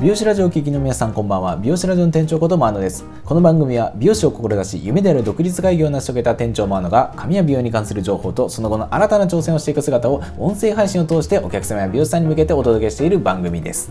美容師ラジオを聴きの皆さんこんばんは。美容師ラジオの店長ことマーノです。この番組は美容師を志し夢である独立開業を成し遂げた店長マーノが髪や美容に関する情報とその後の新たな挑戦をしていく姿を音声配信を通してお客様や美容師さんに向けてお届けしている番組です。